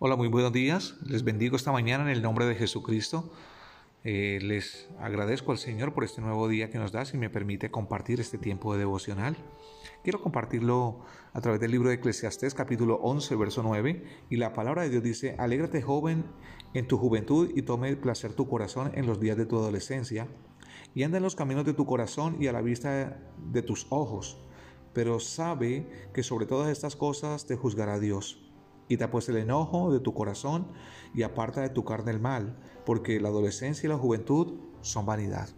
Hola, muy buenos días. Les bendigo esta mañana en el nombre de Jesucristo. Eh, les agradezco al Señor por este nuevo día que nos da y me permite compartir este tiempo de devocional. Quiero compartirlo a través del libro de Eclesiastés capítulo 11 verso 9 y la palabra de Dios dice, alégrate joven en tu juventud y tome placer tu corazón en los días de tu adolescencia y anda en los caminos de tu corazón y a la vista de tus ojos, pero sabe que sobre todas estas cosas te juzgará Dios. Quita pues el enojo de tu corazón y aparta de tu carne el mal, porque la adolescencia y la juventud son vanidad.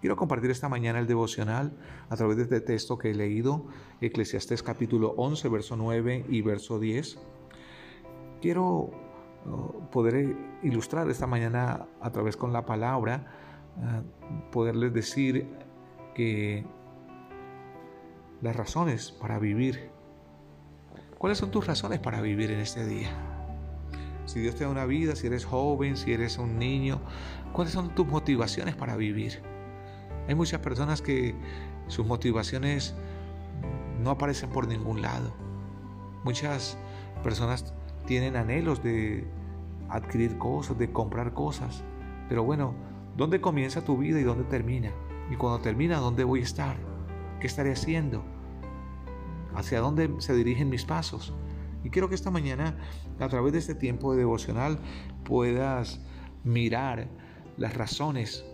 Quiero compartir esta mañana el devocional a través de este texto que he leído, Eclesiastés capítulo 11, verso 9 y verso 10. Quiero uh, poder ilustrar esta mañana a través con la palabra, uh, poderles decir que las razones para vivir ¿Cuáles son tus razones para vivir en este día? Si Dios te da una vida, si eres joven, si eres un niño, ¿cuáles son tus motivaciones para vivir? Hay muchas personas que sus motivaciones no aparecen por ningún lado. Muchas personas tienen anhelos de adquirir cosas, de comprar cosas. Pero bueno, ¿dónde comienza tu vida y dónde termina? Y cuando termina, ¿dónde voy a estar? ¿Qué estaré haciendo? Hacia dónde se dirigen mis pasos. Y quiero que esta mañana, a través de este tiempo de devocional, puedas mirar las razones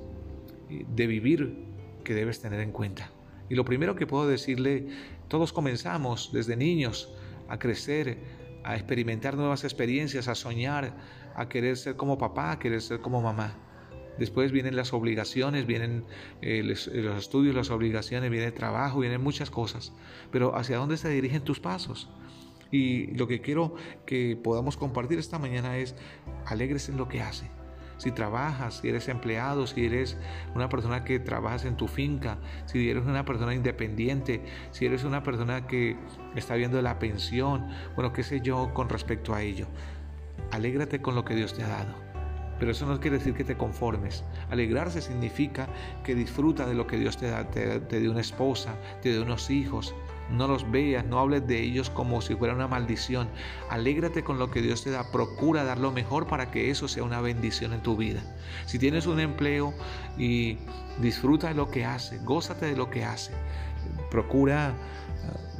de vivir que debes tener en cuenta. Y lo primero que puedo decirle, todos comenzamos desde niños a crecer, a experimentar nuevas experiencias, a soñar, a querer ser como papá, a querer ser como mamá. Después vienen las obligaciones, vienen eh, los, estudios, las obligaciones, viene el trabajo, vienen muchas cosas. Pero ¿hacia dónde se dirigen tus pasos? Y lo que quiero que podamos compartir esta mañana es, alegres en lo que hace. Si trabajas, si eres empleado, si eres una persona que trabajas en tu finca, si eres una persona independiente, si eres una persona que está viendo la pensión, bueno, qué sé yo con respecto a ello. Alégrate con lo que Dios te ha dado. Pero eso no quiere decir que te conformes. Alegrarse significa que disfruta de lo que Dios te da. Te, te dio una esposa, te dio unos hijos. No los veas, no hables de ellos como si fuera una maldición. Alégrate con lo que Dios te da. Procura dar lo mejor para que eso sea una bendición en tu vida. Si tienes un empleo y disfruta de lo que hace, gózate de lo que hace. Procura ah,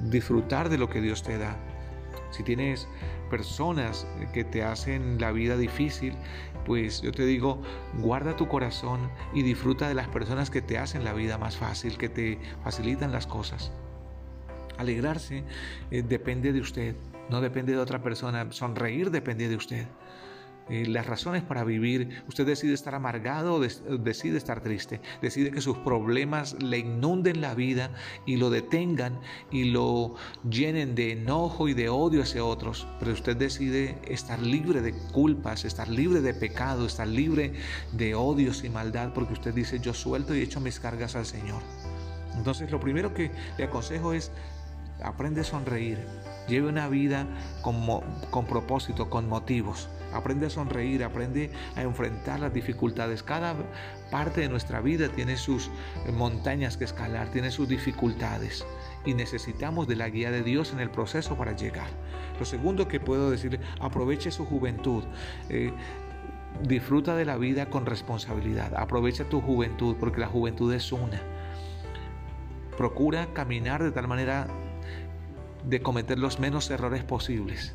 disfrutar de lo que Dios te da. Si tienes personas que te hacen la vida difícil, pues yo te digo, guarda tu corazón y disfruta de las personas que te hacen la vida más fácil, que te facilitan las cosas. Alegrarse eh, depende de usted, no depende de otra persona. Sonreír depende de usted. Eh, las razones para vivir. Usted decide estar amargado decide estar triste. Decide que sus problemas le inunden la vida y lo detengan y lo llenen de enojo y de odio hacia otros. Pero usted decide estar libre de culpas, estar libre de pecado, estar libre de odios y maldad porque usted dice yo suelto y echo mis cargas al Señor. Entonces lo primero que le aconsejo es aprende a sonreír. Lleve una vida con propósito, con motivos. Aprende a sonreír, aprende a enfrentar las dificultades. Cada parte de nuestra vida tiene sus montañas que escalar, tiene sus dificultades y necesitamos de la guía de Dios en el proceso para llegar. Lo segundo que puedo decirle, aproveche su juventud. Eh, disfruta de la vida con responsabilidad. Aprovecha tu juventud porque la juventud es una. Procura caminar de tal manera de cometer los menos errores posibles.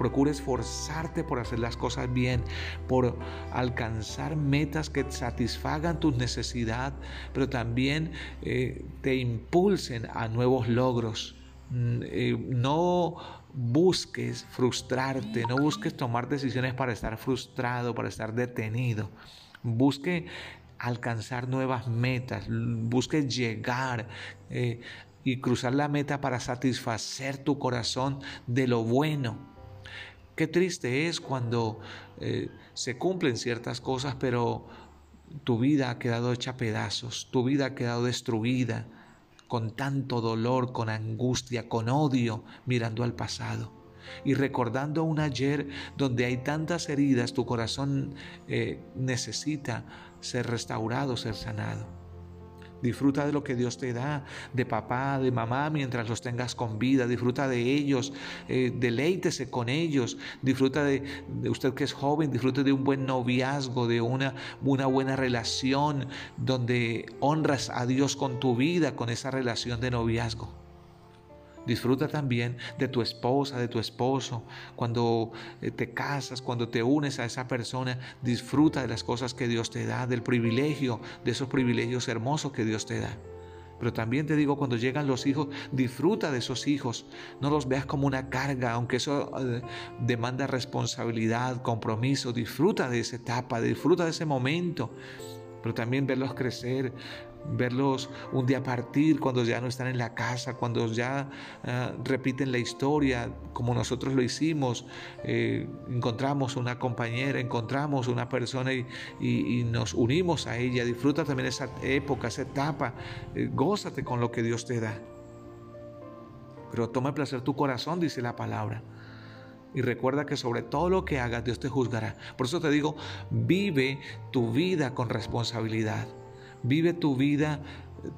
Procura esforzarte por hacer las cosas bien, por alcanzar metas que satisfagan tu necesidad, pero también eh, te impulsen a nuevos logros. Mm, eh, no busques frustrarte, no busques tomar decisiones para estar frustrado, para estar detenido. Busque alcanzar nuevas metas, busque llegar eh, y cruzar la meta para satisfacer tu corazón de lo bueno. Qué triste es cuando eh, se cumplen ciertas cosas, pero tu vida ha quedado hecha pedazos, tu vida ha quedado destruida con tanto dolor, con angustia, con odio, mirando al pasado. Y recordando un ayer donde hay tantas heridas, tu corazón eh, necesita ser restaurado, ser sanado. Disfruta de lo que Dios te da, de papá, de mamá, mientras los tengas con vida. Disfruta de ellos, eh, deleítese con ellos. Disfruta de, usted que es joven, disfrute de un buen noviazgo, de una, una buena relación, donde honras a Dios con tu vida, con esa relación de noviazgo. Disfruta también de tu esposa, de tu esposo. Cuando eh, te casas, cuando te unes a esa persona, disfruta de las cosas que Dios te da, del privilegio, de esos privilegios hermosos que Dios te da. Pero también te digo, cuando llegan los hijos, disfruta de esos hijos. No los veas como una carga, aunque eso eh, demanda responsabilidad, compromiso. Disfruta de esa etapa, disfruta de ese momento. Pero también verlos crecer, verlos un día partir cuando ya no están en la casa, cuando ya ah, repiten la historia como nosotros lo hicimos, eh, encontramos una compañera, encontramos una persona y, nos unimos a ella, disfruta también esa época, esa etapa, eh, gózate con lo que Dios te da. Pero toma placer tu corazón, dice la palabra. Y recuerda que sobre todo lo que hagas, Dios te juzgará. Por eso te digo, vive tu vida con responsabilidad. Vive tu vida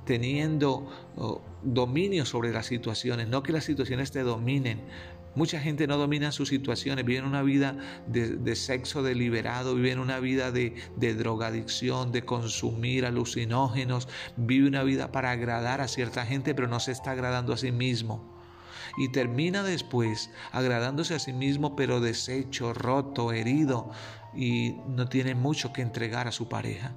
teniendo oh, dominio sobre las situaciones, no que las situaciones te dominen. Mucha gente no domina sus situaciones, viven una vida de, sexo deliberado, viven una vida de, de, drogadicción, de consumir alucinógenos, vive una vida para agradar a cierta gente, pero no se está agradando a sí mismo. Y termina después agradándose a sí mismo, pero deshecho, roto, herido, y no tiene mucho que entregar a su pareja.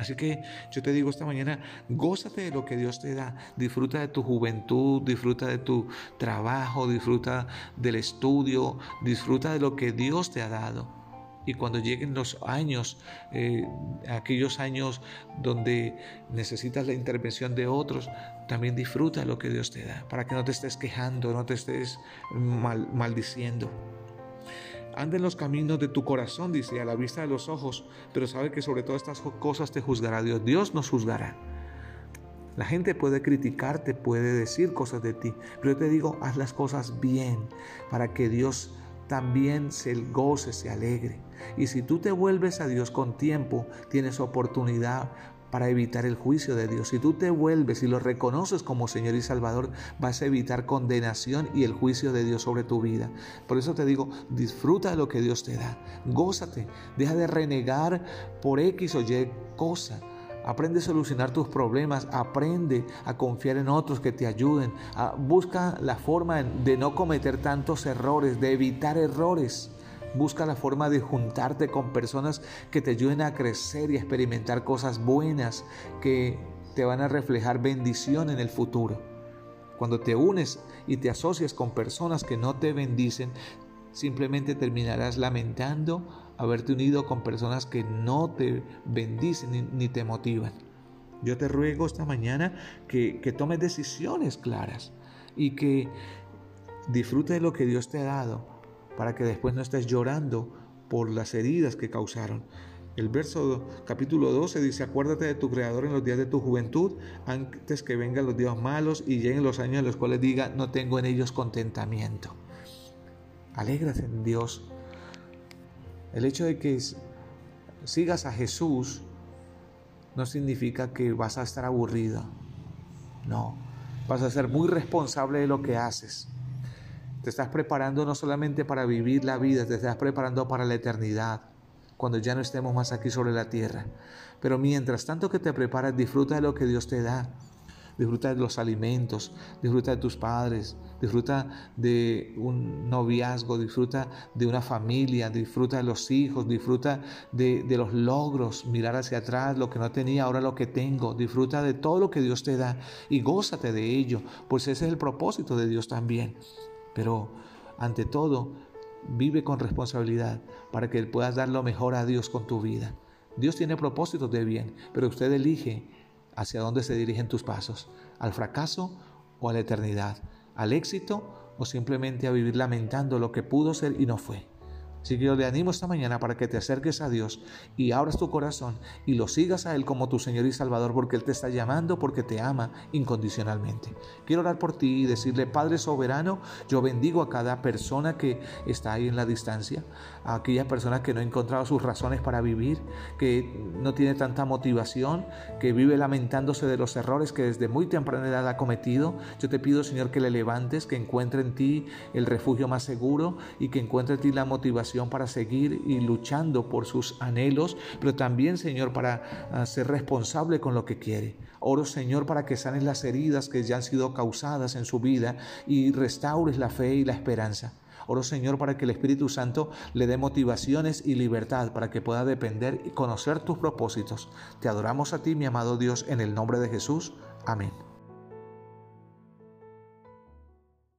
Así que yo te digo esta mañana, gózate de lo que Dios te da, disfruta de tu juventud, disfruta de tu trabajo, disfruta del estudio, disfruta de lo que Dios te ha dado. Y cuando lleguen los años, eh, aquellos años donde necesitas la intervención de otros, también disfruta lo que Dios te da, para que no te estés quejando, no te estés maldiciendo. Anda en los caminos de tu corazón, dice, a la vista de los ojos, pero sabe que sobre todas estas cosas te juzgará Dios. Dios nos juzgará. La gente puede criticarte, puede decir cosas de ti, pero yo te digo, haz las cosas bien para que Dios también se goce, se alegre. Y si tú te vuelves a Dios con tiempo, tienes oportunidad para evitar el juicio de Dios. Si tú te vuelves y lo reconoces como Señor y Salvador, vas a evitar condenación y el juicio de Dios sobre tu vida. Por eso te digo, disfruta de lo que Dios te da. Gózate. Deja de renegar por X o Y cosa. Aprende a solucionar tus problemas, aprende a confiar en otros que te ayuden, busca la forma de no cometer tantos errores, de evitar errores. Busca la forma de juntarte con personas que te ayuden a crecer y a experimentar cosas buenas que te van a reflejar bendición en el futuro. Cuando te unes y te asocias con personas que no te bendicen, simplemente terminarás lamentando haberte unido con personas que no te bendicen ni, te motivan. Yo te ruego esta mañana que, que tomes decisiones claras y que disfrutes de lo que Dios te ha dado para que después no estés llorando por las heridas que causaron. El verso capítulo 12 dice, acuérdate de tu Creador en los días de tu juventud, antes que vengan los días malos y lleguen los años en los cuales diga, no tengo en ellos contentamiento. Alégrate en Dios. El hecho de que sigas a Jesús no significa que vas a estar aburrido. No, vas a ser muy responsable de lo que haces. Te estás preparando no solamente para vivir la vida, te estás preparando para la eternidad, cuando ya no estemos más aquí sobre la tierra. Pero mientras tanto que te preparas, disfruta de lo que Dios te da. Disfruta de los alimentos, disfruta de tus padres, disfruta de un noviazgo, disfruta de una familia, disfruta de los hijos, disfruta de, los logros, mirar hacia atrás, lo que no tenía, ahora lo que tengo, disfruta de todo lo que Dios te da y gózate de ello, pues ese es el propósito de Dios también. Pero ante todo, vive con responsabilidad para que puedas dar lo mejor a Dios con tu vida. Dios tiene propósitos de bien, pero usted elige hacia dónde se dirigen tus pasos, al fracaso o a la eternidad, al éxito o simplemente a vivir lamentando lo que pudo ser y no fue. Así que yo le animo esta mañana para que te acerques a Dios y abras tu corazón y lo sigas a Él como tu Señor y Salvador porque Él te está llamando, porque te ama incondicionalmente. Quiero orar por ti y decirle, Padre soberano, yo bendigo a cada persona que está ahí en la distancia, a aquella persona que no ha encontrado sus razones para vivir, que no tiene tanta motivación, que vive lamentándose de los errores que desde muy temprana edad ha cometido. Yo te pido, Señor, que le levantes, que encuentre en ti el refugio más seguro y que encuentre en ti la motivación para seguir y luchando por sus anhelos, pero también, Señor, para ah, ser responsable con lo que quiere. Oro, Señor, para que sanes las heridas que ya han sido causadas en su vida y restaures la fe y la esperanza. Oro, Señor, para que el Espíritu Santo le dé motivaciones y libertad para que pueda depender y conocer tus propósitos. Te adoramos a ti, mi amado Dios, en el nombre de Jesús. Amén.